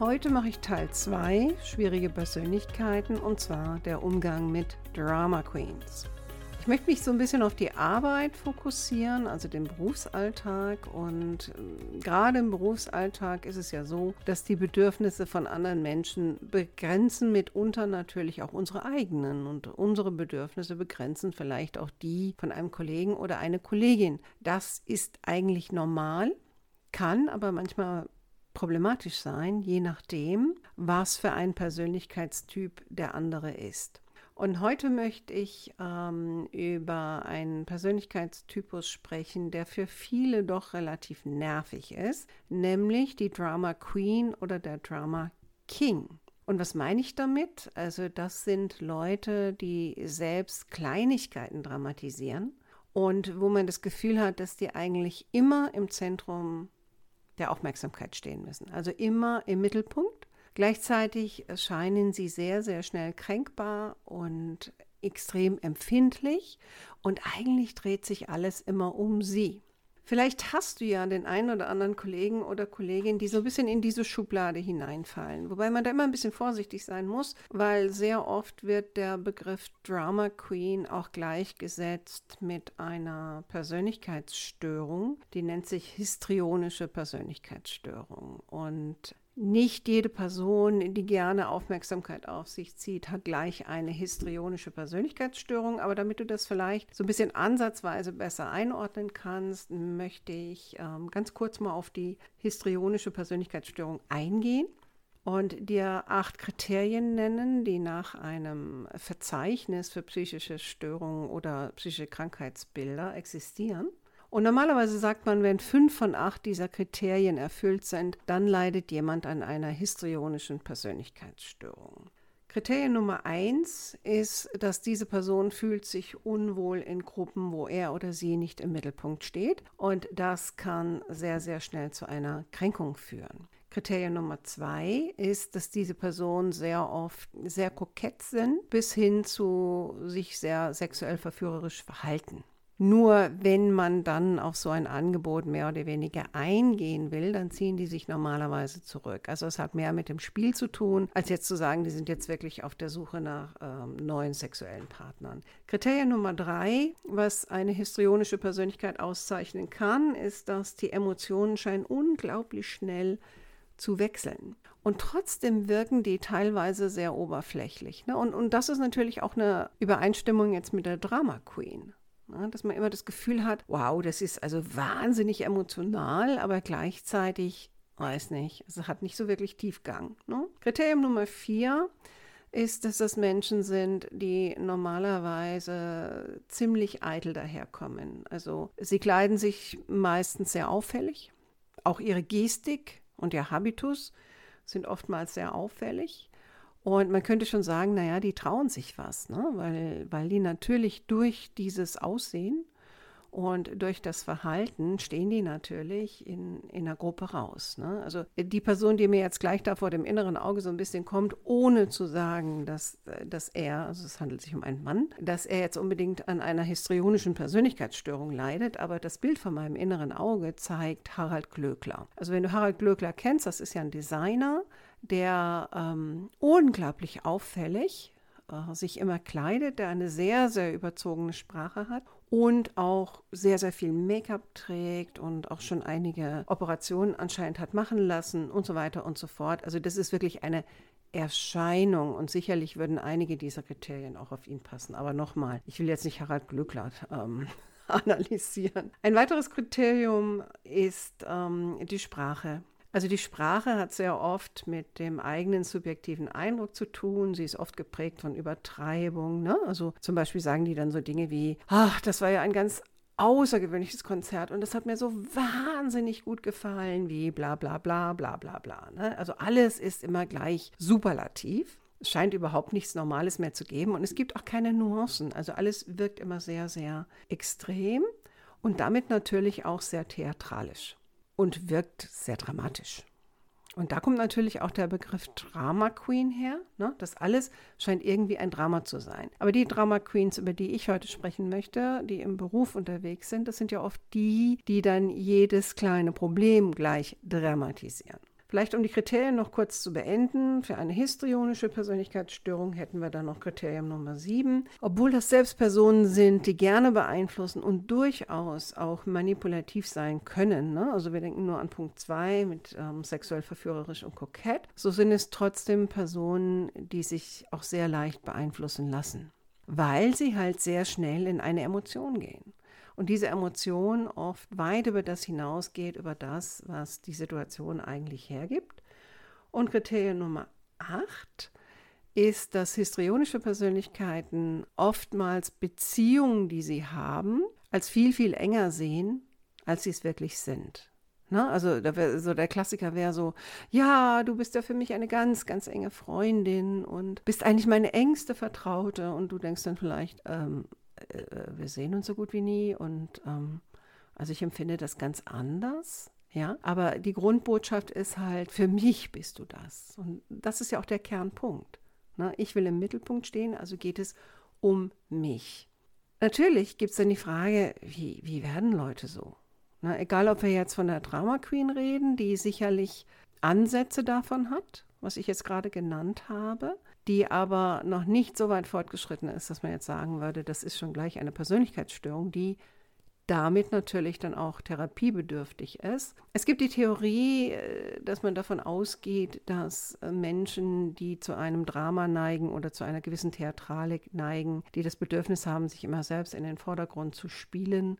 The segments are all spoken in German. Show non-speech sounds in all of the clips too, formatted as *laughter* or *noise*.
Heute mache ich Teil 2, schwierige Persönlichkeiten, und zwar der Umgang mit Drama Queens. Ich möchte mich so ein bisschen auf die Arbeit fokussieren, also den Berufsalltag. Und ähm, gerade im Berufsalltag ist es ja so, dass die Bedürfnisse von anderen Menschen begrenzen mitunter natürlich auch unsere eigenen. Und unsere Bedürfnisse begrenzen vielleicht auch die von einem Kollegen oder einer Kollegin. Das ist eigentlich normal, kann aber manchmal problematisch sein, je nachdem, was für ein Persönlichkeitstyp der andere ist. Und heute möchte ich ähm, über einen Persönlichkeitstypus sprechen, der für viele doch relativ nervig ist, nämlich die Drama Queen oder der Drama King. Und was meine ich damit? Also das sind Leute, die selbst Kleinigkeiten dramatisieren und wo man das Gefühl hat, dass die eigentlich immer im Zentrum der Aufmerksamkeit stehen müssen. Also immer im Mittelpunkt. Gleichzeitig erscheinen sie sehr, sehr schnell kränkbar und extrem empfindlich und eigentlich dreht sich alles immer um sie. Vielleicht hast du ja den einen oder anderen Kollegen oder Kollegin, die so ein bisschen in diese Schublade hineinfallen. Wobei man da immer ein bisschen vorsichtig sein muss, weil sehr oft wird der Begriff Drama Queen auch gleichgesetzt mit einer Persönlichkeitsstörung. Die nennt sich histrionische Persönlichkeitsstörung. Und nicht jede Person, die gerne Aufmerksamkeit auf sich zieht, hat gleich eine histrionische Persönlichkeitsstörung. Aber damit du das vielleicht so ein bisschen ansatzweise besser einordnen kannst, möchte ich ähm, ganz kurz mal auf die histrionische Persönlichkeitsstörung eingehen und dir acht Kriterien nennen, die nach einem Verzeichnis für psychische Störungen oder psychische Krankheitsbilder existieren. Und normalerweise sagt man, wenn fünf von acht dieser Kriterien erfüllt sind, dann leidet jemand an einer histrionischen Persönlichkeitsstörung. Kriterium Nummer eins ist, dass diese Person fühlt sich unwohl in Gruppen, wo er oder sie nicht im Mittelpunkt steht. Und das kann sehr, sehr schnell zu einer Kränkung führen. Kriterium Nummer zwei ist, dass diese Personen sehr oft sehr kokett sind, bis hin zu sich sehr sexuell verführerisch verhalten. Nur wenn man dann auf so ein Angebot mehr oder weniger eingehen will, dann ziehen die sich normalerweise zurück. Also es hat mehr mit dem Spiel zu tun, als jetzt zu sagen, die sind jetzt wirklich auf der Suche nach ähm, neuen sexuellen Partnern. Kriterium Nummer drei, was eine histrionische Persönlichkeit auszeichnen kann, ist, dass die Emotionen scheinen unglaublich schnell zu wechseln. Und trotzdem wirken die teilweise sehr oberflächlich. Ne? Und, und das ist natürlich auch eine Übereinstimmung jetzt mit der Drama Queen. Ne, dass man immer das Gefühl hat, wow, das ist also wahnsinnig emotional, aber gleichzeitig, weiß nicht, es hat nicht so wirklich Tiefgang. Ne? Kriterium Nummer vier ist, dass das Menschen sind, die normalerweise ziemlich eitel daherkommen. Also sie kleiden sich meistens sehr auffällig. Auch ihre Gestik und ihr Habitus sind oftmals sehr auffällig. Und man könnte schon sagen, naja, die trauen sich was, ne? weil, weil die natürlich durch dieses Aussehen und durch das Verhalten stehen die natürlich in, in einer Gruppe raus. Ne? Also die Person, die mir jetzt gleich da vor dem inneren Auge so ein bisschen kommt, ohne zu sagen, dass, dass er, also es handelt sich um einen Mann, dass er jetzt unbedingt an einer histrionischen Persönlichkeitsstörung leidet, aber das Bild von meinem inneren Auge zeigt Harald Glöckler. Also wenn du Harald Glöckler kennst, das ist ja ein Designer, der ähm, unglaublich auffällig äh, sich immer kleidet, der eine sehr, sehr überzogene Sprache hat und auch sehr, sehr viel Make-up trägt und auch schon einige Operationen anscheinend hat machen lassen und so weiter und so fort. Also das ist wirklich eine Erscheinung und sicherlich würden einige dieser Kriterien auch auf ihn passen. Aber nochmal, ich will jetzt nicht Harald Glückler ähm, *laughs* analysieren. Ein weiteres Kriterium ist ähm, die Sprache. Also die Sprache hat sehr oft mit dem eigenen subjektiven Eindruck zu tun. Sie ist oft geprägt von Übertreibung. Ne? Also zum Beispiel sagen die dann so Dinge wie, ach, das war ja ein ganz außergewöhnliches Konzert und das hat mir so wahnsinnig gut gefallen, wie bla bla bla bla bla bla. Ne? Also alles ist immer gleich superlativ. Es scheint überhaupt nichts Normales mehr zu geben und es gibt auch keine Nuancen. Also alles wirkt immer sehr, sehr extrem und damit natürlich auch sehr theatralisch und wirkt sehr dramatisch. Und da kommt natürlich auch der Begriff Drama Queen her. Ne? Das alles scheint irgendwie ein Drama zu sein. Aber die Drama Queens, über die ich heute sprechen möchte, die im Beruf unterwegs sind, das sind ja oft die, die dann jedes kleine Problem gleich dramatisieren. Vielleicht um die Kriterien noch kurz zu beenden. Für eine histrionische Persönlichkeitsstörung hätten wir dann noch Kriterium Nummer 7. Obwohl das selbst Personen sind, die gerne beeinflussen und durchaus auch manipulativ sein können. Ne? Also wir denken nur an Punkt 2 mit ähm, sexuell verführerisch und kokett. So sind es trotzdem Personen, die sich auch sehr leicht beeinflussen lassen, weil sie halt sehr schnell in eine Emotion gehen und diese Emotion oft weit über das hinausgeht, über das, was die Situation eigentlich hergibt. Und Kriterium Nummer 8 ist, dass histrionische Persönlichkeiten oftmals Beziehungen, die sie haben, als viel, viel enger sehen, als sie es wirklich sind. Ne? Also der, so der Klassiker wäre so, ja, du bist ja für mich eine ganz, ganz enge Freundin und bist eigentlich meine engste Vertraute und du denkst dann vielleicht, ähm, äh, wir sehen uns so gut wie nie und ähm, also ich empfinde das ganz anders. Ja, aber die Grundbotschaft ist halt, für mich bist du das. Und das ist ja auch der Kernpunkt. Ne? Ich will im Mittelpunkt stehen, also geht es um mich. Natürlich gibt es dann die Frage, wie, wie werden Leute so? Ne? Egal, ob wir jetzt von der Drama Queen reden, die sicherlich Ansätze davon hat, was ich jetzt gerade genannt habe, die aber noch nicht so weit fortgeschritten ist, dass man jetzt sagen würde, das ist schon gleich eine Persönlichkeitsstörung, die damit natürlich dann auch therapiebedürftig ist. Es gibt die Theorie, äh, dass man davon ausgeht, dass äh, Menschen, die zu einem Drama neigen oder zu einer gewissen Theatralik neigen, die das Bedürfnis haben, sich immer selbst in den Vordergrund zu spielen,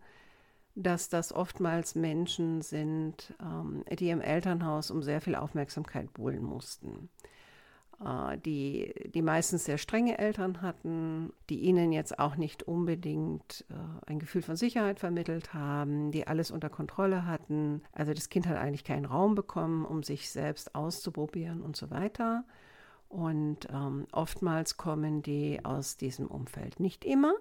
dass das oftmals Menschen sind, ähm, die im Elternhaus um sehr viel Aufmerksamkeit buhlen mussten. Äh, die, die meistens sehr strenge Eltern hatten, die ihnen jetzt auch nicht unbedingt äh, ein Gefühl von Sicherheit vermittelt haben, die alles unter Kontrolle hatten. Also das Kind hat eigentlich keinen Raum bekommen, um sich selbst auszuprobieren und so weiter. Und ähm, oftmals kommen die aus diesem Umfeld. Nicht immer,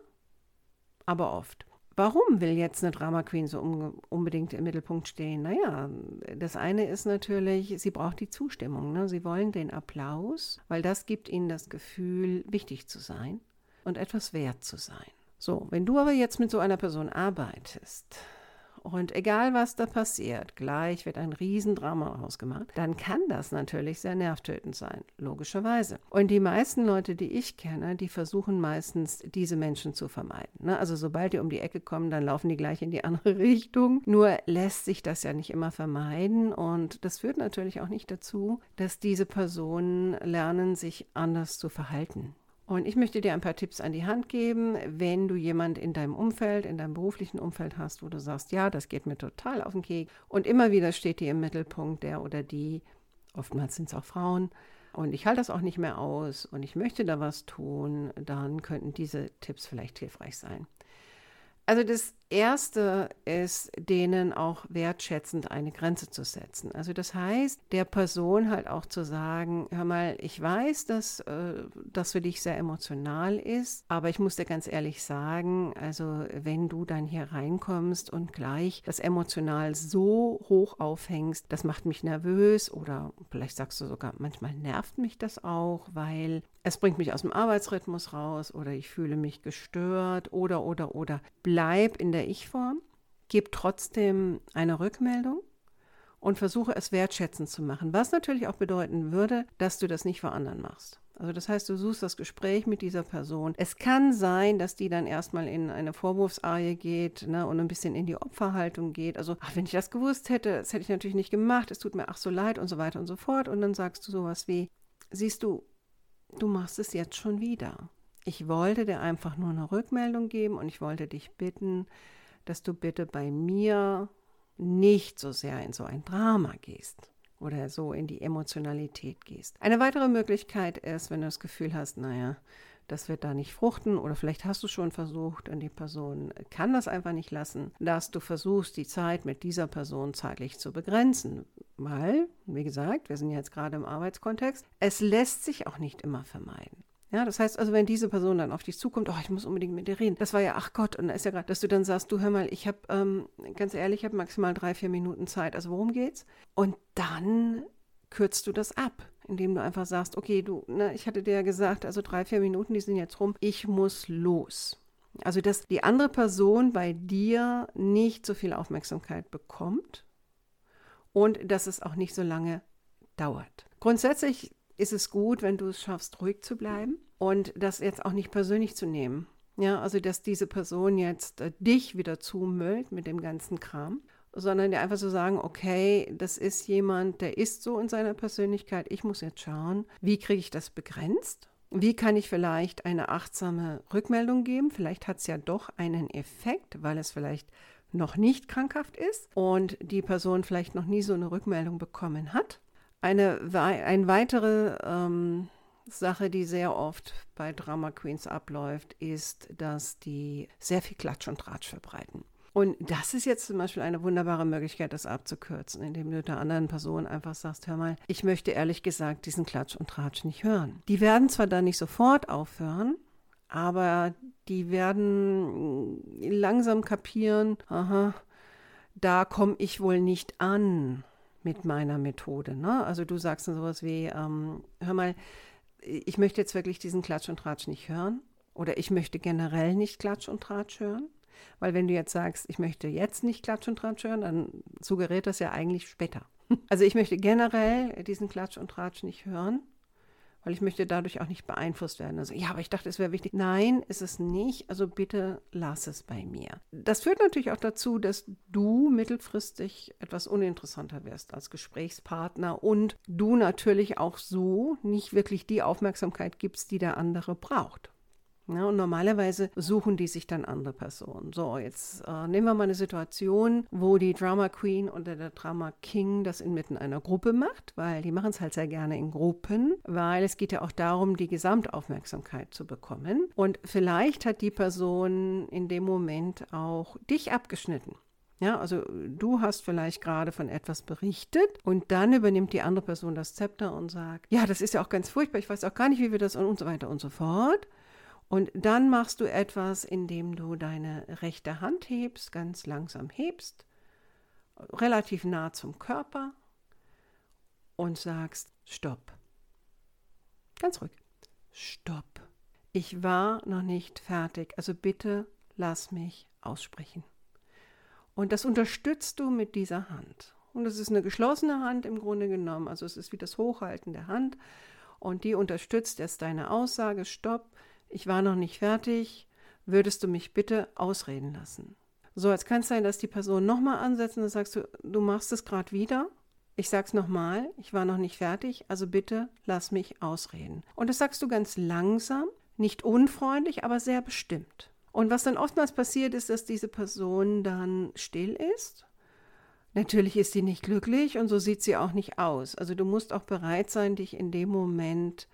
aber oft. Warum will jetzt eine Drama Queen so unbedingt im Mittelpunkt stehen? Naja, das eine ist natürlich, sie braucht die Zustimmung. Ne? Sie wollen den Applaus, weil das gibt ihnen das Gefühl, wichtig zu sein und etwas wert zu sein. So, wenn du aber jetzt mit so einer Person arbeitest, und egal was da passiert, gleich wird ein Riesendrama ausgemacht, dann kann das natürlich sehr nervtötend sein, logischerweise. Und die meisten Leute, die ich kenne, die versuchen meistens, diese Menschen zu vermeiden. Ne? Also sobald die um die Ecke kommen, dann laufen die gleich in die andere *laughs* Richtung. Nur lässt sich das ja nicht immer vermeiden und das führt natürlich auch nicht dazu, dass diese Personen lernen, sich anders zu verhalten. Und ich möchte dir ein paar Tipps an die Hand geben, wenn du jemand in deinem Umfeld, in deinem beruflichen Umfeld hast, wo du sagst, ja, das geht mir total auf den Kek. Und immer wieder steht dir im Mittelpunkt der oder die, oftmals sind es auch Frauen, und ich halte das auch nicht mehr aus und ich möchte da was tun, dann könnten diese Tipps vielleicht hilfreich sein. Also das Erste ist, denen auch wertschätzend eine Grenze zu setzen. Also das heißt, der Person halt auch zu sagen, hör mal, ich weiß, dass äh, das für dich sehr emotional ist, aber ich muss dir ganz ehrlich sagen, also wenn du dann hier reinkommst und gleich das emotional so hoch aufhängst, das macht mich nervös oder vielleicht sagst du sogar, manchmal nervt mich das auch, weil es bringt mich aus dem Arbeitsrhythmus raus oder ich fühle mich gestört oder oder oder bleib in der Ich-Form, gebe trotzdem eine Rückmeldung und versuche es wertschätzend zu machen, was natürlich auch bedeuten würde, dass du das nicht vor anderen machst. Also das heißt, du suchst das Gespräch mit dieser Person. Es kann sein, dass die dann erstmal in eine Vorwurfsarie geht ne, und ein bisschen in die Opferhaltung geht. Also, ach, wenn ich das gewusst hätte, das hätte ich natürlich nicht gemacht, es tut mir ach so leid und so weiter und so fort. Und dann sagst du sowas wie, siehst du, du machst es jetzt schon wieder. Ich wollte dir einfach nur eine Rückmeldung geben und ich wollte dich bitten, dass du bitte bei mir nicht so sehr in so ein Drama gehst oder so in die Emotionalität gehst. Eine weitere Möglichkeit ist, wenn du das Gefühl hast, naja, das wird da nicht fruchten oder vielleicht hast du schon versucht und die Person kann das einfach nicht lassen, dass du versuchst, die Zeit mit dieser Person zeitlich zu begrenzen. Weil, wie gesagt, wir sind jetzt gerade im Arbeitskontext, es lässt sich auch nicht immer vermeiden. Ja, das heißt also, wenn diese Person dann auf dich zukommt, oh, ich muss unbedingt mit dir reden. Das war ja, ach Gott, und da ist ja gerade, dass du dann sagst, du hör mal, ich habe, ähm, ganz ehrlich, ich habe maximal drei, vier Minuten Zeit. Also worum geht's? Und dann kürzt du das ab, indem du einfach sagst, okay, du, ne, ich hatte dir ja gesagt, also drei, vier Minuten, die sind jetzt rum, ich muss los. Also, dass die andere Person bei dir nicht so viel Aufmerksamkeit bekommt und dass es auch nicht so lange dauert. Grundsätzlich ist es gut, wenn du es schaffst, ruhig zu bleiben und das jetzt auch nicht persönlich zu nehmen. Ja, also dass diese Person jetzt äh, dich wieder zumüllt mit dem ganzen Kram, sondern dir einfach so sagen, okay, das ist jemand, der ist so in seiner Persönlichkeit, ich muss jetzt schauen, wie kriege ich das begrenzt? Wie kann ich vielleicht eine achtsame Rückmeldung geben? Vielleicht hat es ja doch einen Effekt, weil es vielleicht noch nicht krankhaft ist und die Person vielleicht noch nie so eine Rückmeldung bekommen hat. Eine, eine weitere ähm, Sache, die sehr oft bei Drama Queens abläuft, ist, dass die sehr viel Klatsch und Tratsch verbreiten. Und das ist jetzt zum Beispiel eine wunderbare Möglichkeit, das abzukürzen, indem du der anderen Person einfach sagst, hör mal, ich möchte ehrlich gesagt diesen Klatsch und Tratsch nicht hören. Die werden zwar dann nicht sofort aufhören, aber die werden langsam kapieren, aha, da komme ich wohl nicht an mit meiner Methode. Ne? Also du sagst dann sowas wie, ähm, hör mal, ich möchte jetzt wirklich diesen Klatsch und Tratsch nicht hören oder ich möchte generell nicht Klatsch und Tratsch hören. Weil wenn du jetzt sagst, ich möchte jetzt nicht Klatsch und Tratsch hören, dann suggeriert das ja eigentlich später. *laughs* Also ich möchte generell diesen Klatsch und Tratsch nicht hören weil ich möchte dadurch auch nicht beeinflusst werden. Also, ja, aber ich dachte, es wäre wichtig. Nein, ist es nicht. Also bitte lass es bei mir. Das führt natürlich auch dazu, dass du mittelfristig etwas uninteressanter wirst als Gesprächspartner und du natürlich auch so nicht wirklich die Aufmerksamkeit gibst, die der andere braucht. Ja, und normalerweise suchen die sich dann andere Personen. So, jetzt äh, nehmen wir mal eine Situation, wo die Drama Queen oder der Drama King das inmitten einer Gruppe macht, weil die machen es halt sehr gerne in Gruppen, weil es geht ja auch darum, die Gesamtaufmerksamkeit zu bekommen. Und vielleicht hat die Person in dem Moment auch dich abgeschnitten. Ja, also du hast vielleicht gerade von etwas berichtet und dann übernimmt die andere Person das Zepter und sagt, ja, das ist ja auch ganz furchtbar, ich weiß auch gar nicht, wie wir das und, und so weiter und so fort. Und dann machst du etwas, indem du deine rechte Hand hebst, ganz langsam hebst, relativ nah zum Körper und sagst, stopp. Ganz ruhig. Stopp. Ich war noch nicht fertig, also bitte lass mich aussprechen. Und das unterstützt du mit dieser Hand. Und es ist eine geschlossene Hand im Grunde genommen, also es ist wie das Hochhalten der Hand. Und die unterstützt jetzt deine Aussage, stopp, ich war noch nicht fertig, würdest du mich bitte ausreden lassen? So, jetzt kann es sein, dass die Person nochmal ansetzt und sagst du, du machst es gerade wieder. Ich sag's nochmal, ich war noch nicht fertig, also bitte lass mich ausreden. Und das sagst du ganz langsam, nicht unfreundlich, aber sehr bestimmt. Und was dann oftmals passiert ist, dass diese Person dann still ist. Natürlich ist sie nicht glücklich und so sieht sie auch nicht aus. Also du musst auch bereit sein, dich in dem Moment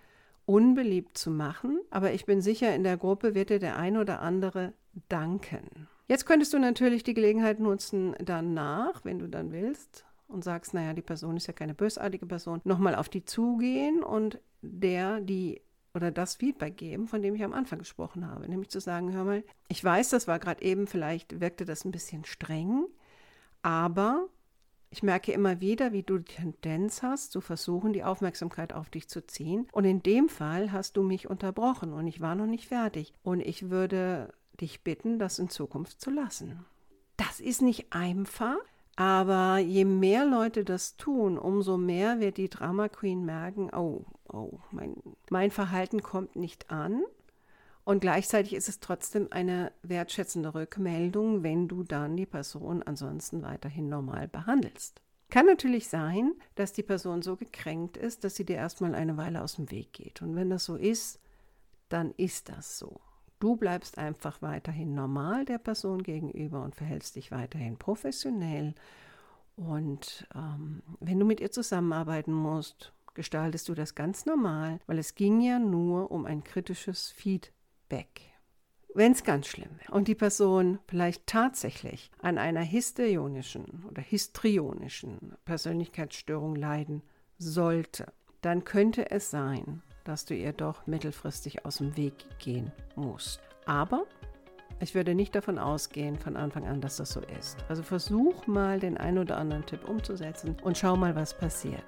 unbeliebt zu machen, aber ich bin sicher, in der Gruppe wird dir der ein oder andere danken. Jetzt könntest du natürlich die Gelegenheit nutzen, danach, wenn du dann willst, und sagst, naja, die Person ist ja keine bösartige Person, nochmal auf die zugehen und der, die oder das Feedback geben, von dem ich am Anfang gesprochen habe. Nämlich zu sagen, hör mal, ich weiß, das war gerade eben, vielleicht wirkte das ein bisschen streng, aber ich merke immer wieder, wie du die Tendenz hast, zu versuchen, die Aufmerksamkeit auf dich zu ziehen. Und in dem Fall hast du mich unterbrochen und ich war noch nicht fertig. Und ich würde dich bitten, das in Zukunft zu lassen. Das ist nicht einfach, aber je mehr Leute das tun, umso mehr wird die Drama Queen merken, oh, oh, mein, mein Verhalten kommt nicht an. Und gleichzeitig ist es trotzdem eine wertschätzende Rückmeldung, wenn du dann die Person ansonsten weiterhin normal behandelst. Kann natürlich sein, dass die Person so gekränkt ist, dass sie dir erstmal eine Weile aus dem Weg geht. Und wenn das so ist, dann ist das so. Du bleibst einfach weiterhin normal der Person gegenüber und verhältst dich weiterhin professionell. Und ähm, wenn du mit ihr zusammenarbeiten musst, gestaltest du das ganz normal, weil es ging ja nur um ein kritisches Feedback. Wenn es ganz schlimm wäre und die Person vielleicht tatsächlich an einer histrionischen oder histrionischen Persönlichkeitsstörung leiden sollte, dann könnte es sein, dass du ihr doch mittelfristig aus dem Weg gehen musst. Aber ich würde nicht davon ausgehen von Anfang an, dass das so ist. Also versuch mal den einen oder anderen Tipp umzusetzen und schau mal, was passiert.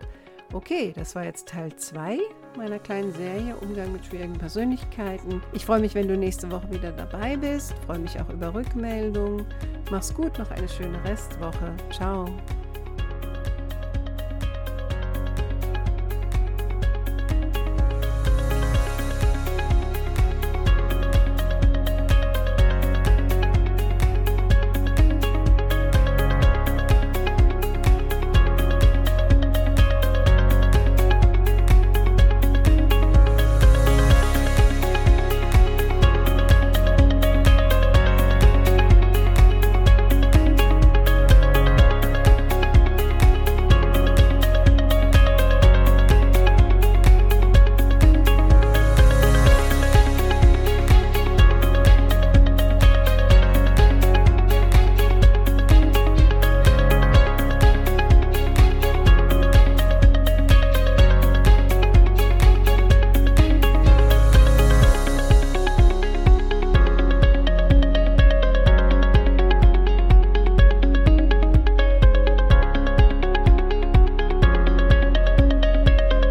Okay, das war jetzt Teil 2 meiner kleinen Serie Umgang mit schwierigen Persönlichkeiten. Ich freue mich, wenn du nächste Woche wieder dabei bist. Freue mich auch über Rückmeldungen. Mach's gut, noch eine schöne Restwoche. Ciao.